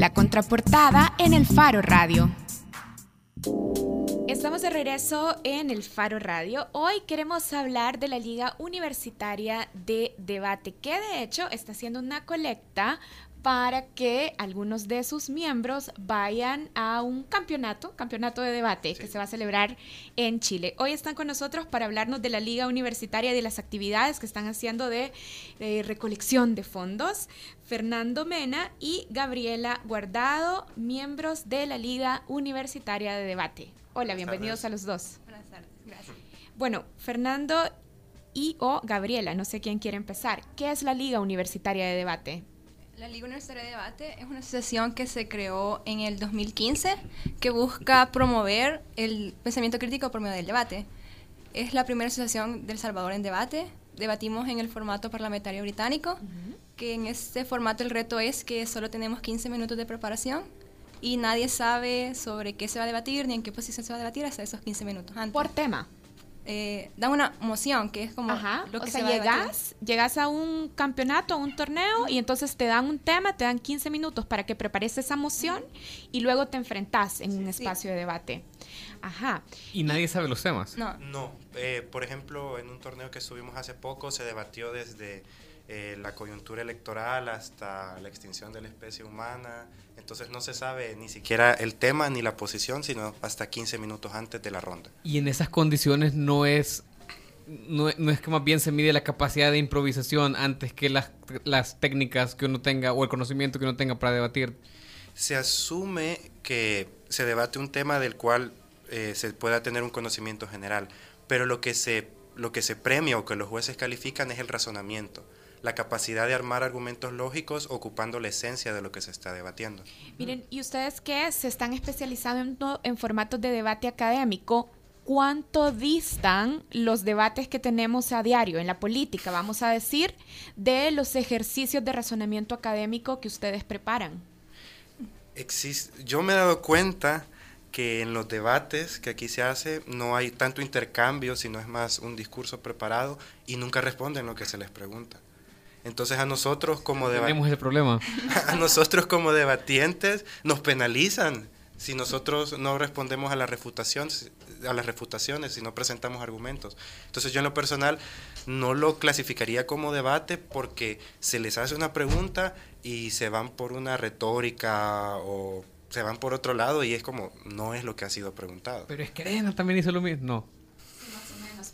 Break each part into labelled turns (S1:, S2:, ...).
S1: La contraportada en el Faro Radio. Estamos de regreso en el Faro Radio. Hoy queremos hablar de la Liga Universitaria de Debate, que de hecho está haciendo una colecta para que algunos de sus miembros vayan a un campeonato, campeonato de debate que se va a celebrar en Chile. Hoy están con nosotros para hablarnos de la Liga Universitaria y de las actividades que están haciendo de, recolección de fondos. Fernando Mena y Gabriela Guardado, miembros de la Liga Universitaria de Debate. Hola, bienvenidos a los dos.
S2: Buenas tardes, gracias.
S1: Bueno, Fernando y o Gabriela, no sé quién quiere empezar. ¿Qué es la Liga Universitaria de Debate?
S2: La Liga Universitaria de Debate es una asociación que se creó en el 2015 que busca promover el pensamiento crítico por medio del debate. Es la primera asociación del Salvador en debate. Debatimos en el formato parlamentario británico, que en este formato el reto es que solo tenemos 15 minutos de preparación y nadie sabe sobre qué se va a debatir ni en qué posición se va a debatir hasta esos 15 minutos antes.
S1: Por tema
S2: eh, da una emoción, que es como
S1: lo que o sea, llegas, llegas a un campeonato, a un torneo, y entonces te dan un tema, te dan 15 minutos para que prepares esa emoción y luego te enfrentas en un espacio de debate. Ajá.
S3: ¿Y nadie sabe los temas?
S4: No. No. Eh, por ejemplo, en un torneo que estuvimos hace poco se debatió desde eh, la coyuntura electoral hasta la extinción de la especie humana. Entonces no se sabe ni siquiera el tema ni la posición, sino hasta 15 minutos antes de la ronda.
S3: Y en esas condiciones no es, no, es que más bien se mide la capacidad de improvisación antes que las, las técnicas que uno tenga o el conocimiento que uno tenga para debatir.
S4: Se asume que se debate un tema del cual eh, se pueda tener un conocimiento general, pero lo que se, lo que se premia o que los jueces califican es el razonamiento la capacidad de armar argumentos lógicos ocupando la esencia de lo que se está debatiendo.
S1: Miren, ¿y ustedes qué se están especializando en formatos de debate académico? ¿Cuánto distan los debates que tenemos a diario en la política, vamos a decir, de los ejercicios de razonamiento académico que ustedes preparan?
S4: Existe, yo me he dado cuenta que en los debates que aquí se hace no hay tanto intercambio, sino es más un discurso preparado y nunca responden lo que se les pregunta. Entonces a nosotros como
S3: Tenemos ese problema.
S4: a nosotros como debatientes nos penalizan si nosotros no respondemos a la refutación, a las refutaciones, si no presentamos argumentos. Entonces yo en lo personal no lo clasificaría como debate porque se les hace una pregunta y se van por una retórica o se van por otro lado y es como no es lo que ha sido preguntado.
S3: Pero es que Arena también hizo lo mismo. No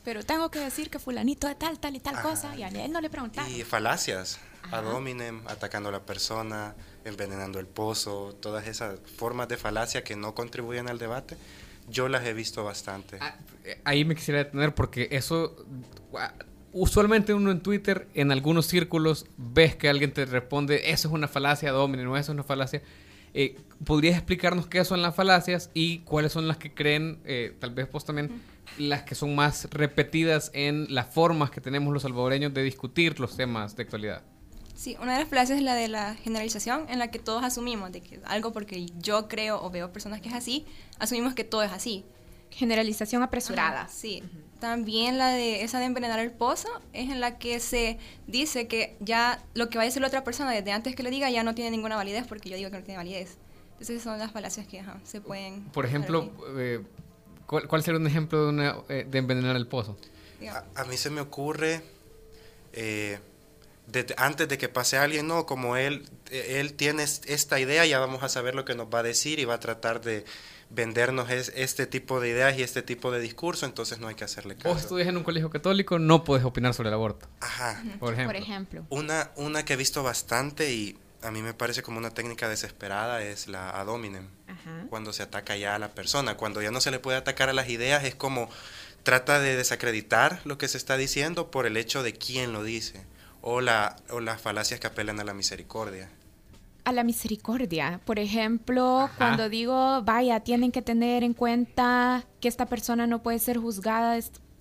S1: pero tengo que decir que fulanito de tal, tal y tal cosa, y a él no le preguntaron.
S4: Y falacias, ad hominem, atacando a la persona, envenenando el pozo, todas esas formas de falacia que no contribuyen al debate, yo las he visto bastante. Ah,
S3: ahí me quisiera detener porque eso, usualmente uno en Twitter, en algunos círculos, ves que alguien te responde, eso es una falacia ad hominem, no, eso es una falacia. Eh, ¿Podrías explicarnos qué son las falacias y cuáles son las que creen, eh, tal vez vos también, las que son más repetidas en las formas que tenemos los salvadoreños de discutir los temas de actualidad?
S2: Sí, una de las falacias es la de la generalización, en la que todos asumimos de que algo porque yo creo o veo personas que es así, asumimos que todo es así.
S1: Generalización apresurada.
S2: sí. También la de esa de envenenar el pozo es en la que se dice que ya lo que va a decir la otra persona desde antes que lo diga ya no tiene ninguna validez porque yo digo que no tiene validez. Entonces son las falacias que se pueden...
S3: Por ejemplo, eh, ¿cuál, sería un ejemplo de, una, eh, de envenenar el pozo?
S4: A, mí se me ocurre, eh, antes de que pase alguien, no, como él, él tiene esta idea, ya vamos a saber lo que nos va a decir y va a tratar de vendernos es, este tipo de ideas y este tipo de discurso, entonces no hay que hacerle caso.
S3: Vos estudias en un colegio católico, no puedes opinar sobre el aborto.
S4: Ajá.
S1: Por ejemplo.
S4: Una, una que he visto bastante y a mí me parece como una técnica desesperada es la ad hominem. Cuando se ataca ya a la persona, cuando ya no se le puede atacar a las ideas, es como trata de desacreditar lo que se está diciendo por el hecho de quién lo dice o, la, o las falacias que apelan a la misericordia
S1: a la misericordia. Por ejemplo, cuando digo, vaya, tienen que tener en cuenta que esta persona no puede ser juzgada,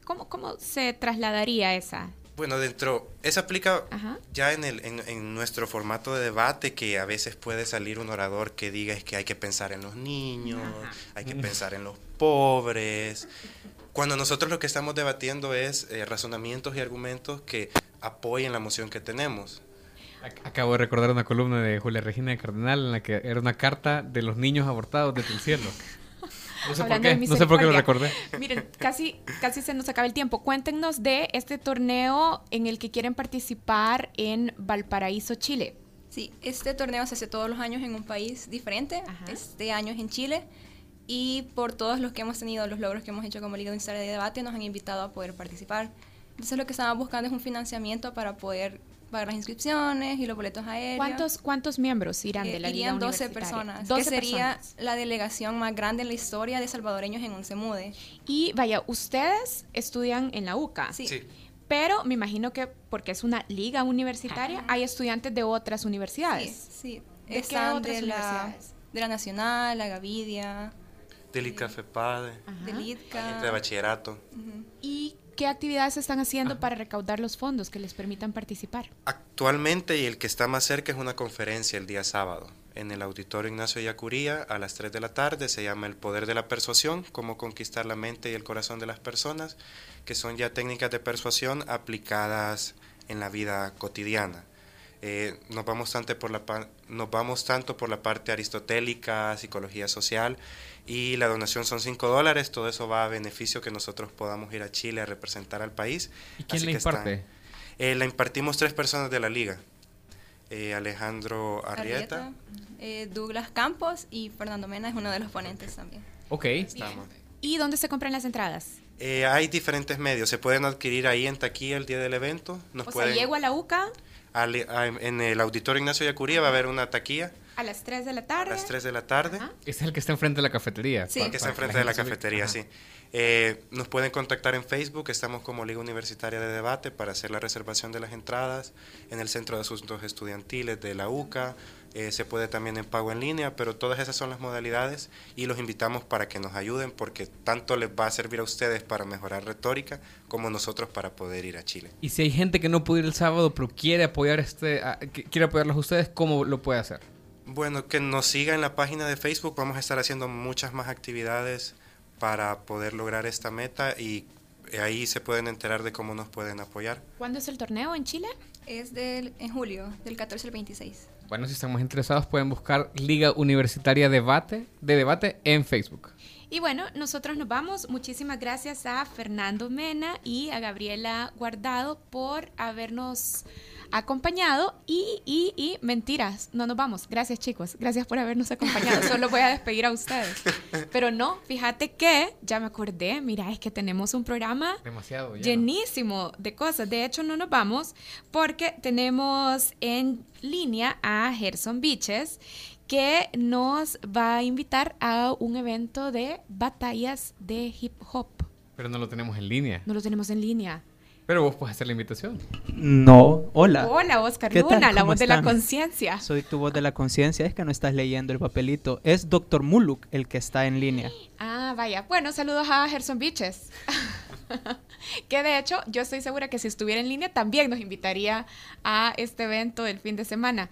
S1: ¿cómo, cómo se trasladaría esa?
S4: Bueno, dentro, eso aplica ya en, el, en, nuestro formato de debate, que a veces puede salir un orador que diga es que hay que pensar en los niños, hay que pensar en los pobres. Cuando nosotros lo que estamos debatiendo es eh, razonamientos y argumentos que apoyen la moción que tenemos.
S3: Acabo de recordar una columna de Julia Regina de Cardenal en la que era una carta de los niños abortados desde el cielo. No sé por qué, no sé por qué lo recordé.
S1: Miren, casi, casi se nos acaba el tiempo. Cuéntenos de este torneo en el que quieren participar en Valparaíso, Chile.
S2: Sí, este torneo se hace todos los años en un país diferente. Este año es en Chile. Y por todos los que hemos tenido, los logros que hemos hecho como Liga Universitaria de Debate, nos han invitado a poder participar. Entonces lo que estamos buscando es un financiamiento para poder pagar las inscripciones y los boletos aéreos.
S1: ¿Cuántos, cuántos miembros irán de la
S2: eh,
S1: Liga Irían
S2: 12 personas, 12 que sería la delegación más grande en la historia de salvadoreños en un CEMUDE.
S1: Y vaya, ustedes estudian en la UCA.
S2: Sí.
S1: Pero me imagino que porque es una liga universitaria, hay estudiantes de otras universidades.
S2: Sí, sí. ¿De qué otras de universidades? La, de la Nacional, la Gavidia.
S4: Del ITCA FEPADE.
S2: Del ITCA.
S4: De bachillerato.
S1: ¿Y qué actividades están haciendo para recaudar los fondos que les permitan participar?
S4: Actualmente, y el que está más cerca es una conferencia el día sábado en el Auditorio Ignacio Yacuría a las 3 de la tarde. Se llama El Poder de la Persuasión, cómo conquistar la mente y el corazón de las personas, que son ya técnicas de persuasión aplicadas en la vida cotidiana. Eh, nos, vamos tanto por la, nos vamos tanto por la parte aristotélica, psicología social, y la donación son 5 dólares, todo eso va a beneficio que nosotros podamos ir a Chile a representar al país.
S3: ¿Y quién la imparte?
S4: Eh, la impartimos tres personas de la liga. Eh, Alejandro Arrieta,
S2: eh, Douglas Campos y Fernando Mena es uno de los ponentes también.
S3: Ok.
S1: ¿Y dónde se compran las entradas?
S4: hay diferentes medios, se pueden adquirir ahí en taquilla el día del evento.
S1: Nos o sea, llego a la UCA.
S4: En el Auditorio Ignacio Yacuría va a haber una taquilla
S1: a las 3 de la tarde.
S4: A las 3 de la tarde.
S3: Es el que está enfrente de la cafetería.
S4: Sí. El que está enfrente de la cafetería, sí. Eh, nos pueden contactar en Facebook, estamos como Liga Universitaria de Debate para hacer la reservación de las entradas en el Centro de Asuntos Estudiantiles de la UCA. Eh, se puede también en pago en línea, pero todas esas son las modalidades y los invitamos para que nos ayuden porque tanto les va a servir a ustedes para mejorar retórica como nosotros para poder ir a Chile.
S3: Y si hay gente que no puede ir el sábado pero quiere apoyar este, quiere apoyarlos a ustedes, ¿cómo lo puede hacer?
S4: Bueno, que nos siga en la página de Facebook, vamos a estar haciendo muchas más actividades para poder lograr esta meta y ahí se pueden enterar de cómo nos pueden apoyar.
S1: ¿Cuándo es el torneo en Chile?
S2: Es del, en julio, del 14 al 26.
S3: Bueno, si estamos interesados pueden buscar Liga Universitaria Debate, de Debate en Facebook.
S1: Y bueno, nosotros nos vamos. Muchísimas gracias a Fernando Mena y a Gabriela Guardado por habernos acompañado y, y, y mentiras, no nos vamos. Gracias chicos, gracias por habernos acompañado. Solo voy a despedir a ustedes. Pero no, fíjate que ya me acordé, mira, es que tenemos un programa
S3: Demasiado
S1: llenísimo de cosas. De hecho, no nos vamos porque tenemos en línea a Gerson Beaches que nos va a invitar a un evento de batallas de hip hop.
S3: Pero no lo tenemos en línea.
S1: No lo tenemos en línea.
S3: Pero vos puedes hacer la invitación.
S5: No, hola.
S1: Hola, Oscar Luna, la voz de la conciencia.
S5: Soy tu voz de la conciencia, es que no estás leyendo el papelito. Es Doctor Muluk el que está en línea.
S1: Ah, vaya. Bueno, saludos a Gerson Beaches. que de hecho, yo estoy segura que si estuviera en línea también nos invitaría a este evento del fin de semana.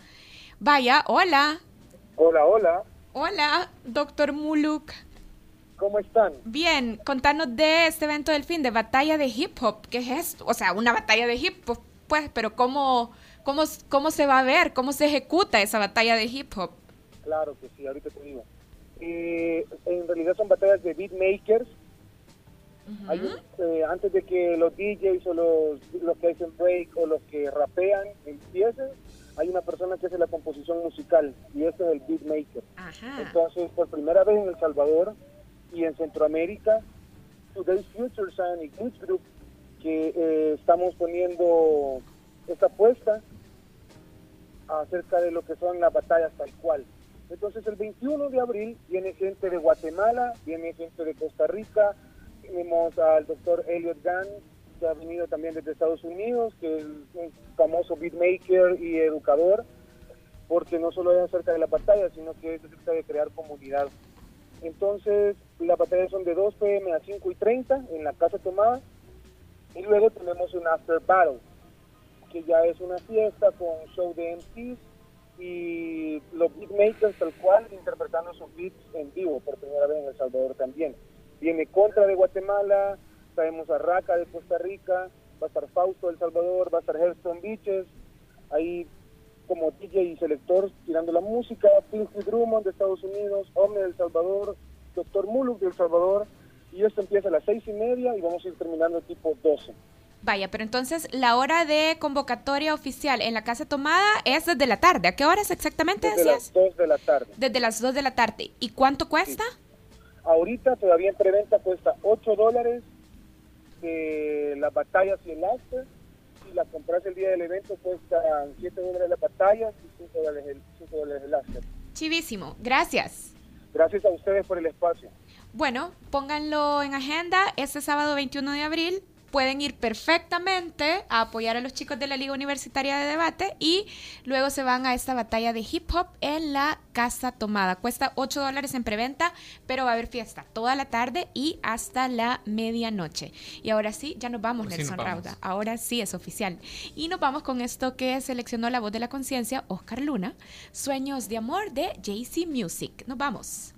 S1: Vaya, hola.
S6: Hola, hola.
S1: Hola, doctor Muluk.
S6: ¿Cómo están?
S1: Bien, contanos de este evento del fin de batalla de hip hop. ¿Qué es esto? O sea, una batalla de hip hop, pues, pero ¿cómo, cómo, cómo se va a ver? ¿Cómo se ejecuta esa batalla de hip hop?
S6: Claro que sí, ahorita te digo. Eh, en realidad son batallas de beatmakers. Eh, antes de que los DJs o los, los que hacen break o los que rapean empiecen, hay una persona que hace la composición musical y ese es el beatmaker. Entonces, por primera vez en El Salvador, y en Centroamérica, Today's Future Sonic Youth Group, que eh, estamos poniendo esta apuesta acerca de lo que son las batallas tal cual. Entonces el 21 de abril viene gente de Guatemala, viene gente de Costa Rica, tenemos al doctor Elliot Gunn, que ha venido también desde Estados Unidos, que es un famoso beatmaker y educador, porque no solo es acerca de la batalla, sino que es acerca de crear comunidad. Entonces, las batallas son de 2 pm a 5 y 30 en la Casa Tomada. Y luego tenemos un After Battle, que ya es una fiesta con show de MCs y los beatmakers tal cual interpretando sus beats en vivo por primera vez en El Salvador también. Viene Contra de Guatemala, traemos a Raca de Costa Rica, va a estar Fausto de El Salvador, va a estar Herston Beaches, ahí como DJ y selector tirando la música, Pinky Drummond de Estados Unidos, Omni del Salvador, Doctor Muluk del Salvador, y esto empieza a las seis y media y vamos a ir terminando tipo 12.
S7: Vaya, pero entonces la hora de convocatoria oficial en la Casa Tomada es desde la tarde. ¿A qué horas exactamente
S6: Desde las 2 de la tarde.
S7: Desde las 2 de la tarde. ¿Y cuánto cuesta?
S6: Ahorita todavía en preventa cuesta 8 dólares las batallas y el after. Si la compras el día del evento cuesta 7 dólares las batallas y 5 dólares el, 5 dólares el after.
S7: Chivísimo. Gracias.
S6: Gracias a ustedes por el espacio.
S7: Bueno, pónganlo en agenda este sábado 21 de abril pueden ir perfectamente a apoyar a los chicos de la Liga Universitaria de Debate y luego se van a esta batalla de hip hop en la Casa Tomada. Cuesta 8 dólares en preventa, pero va a haber fiesta toda la tarde y hasta la medianoche. Y ahora sí, ya nos vamos, Nelson Rauda. Ahora sí es oficial. Y nos vamos con esto que seleccionó la voz de la conciencia, Oscar Luna, Sueños de Amor de JC Music. Nos vamos.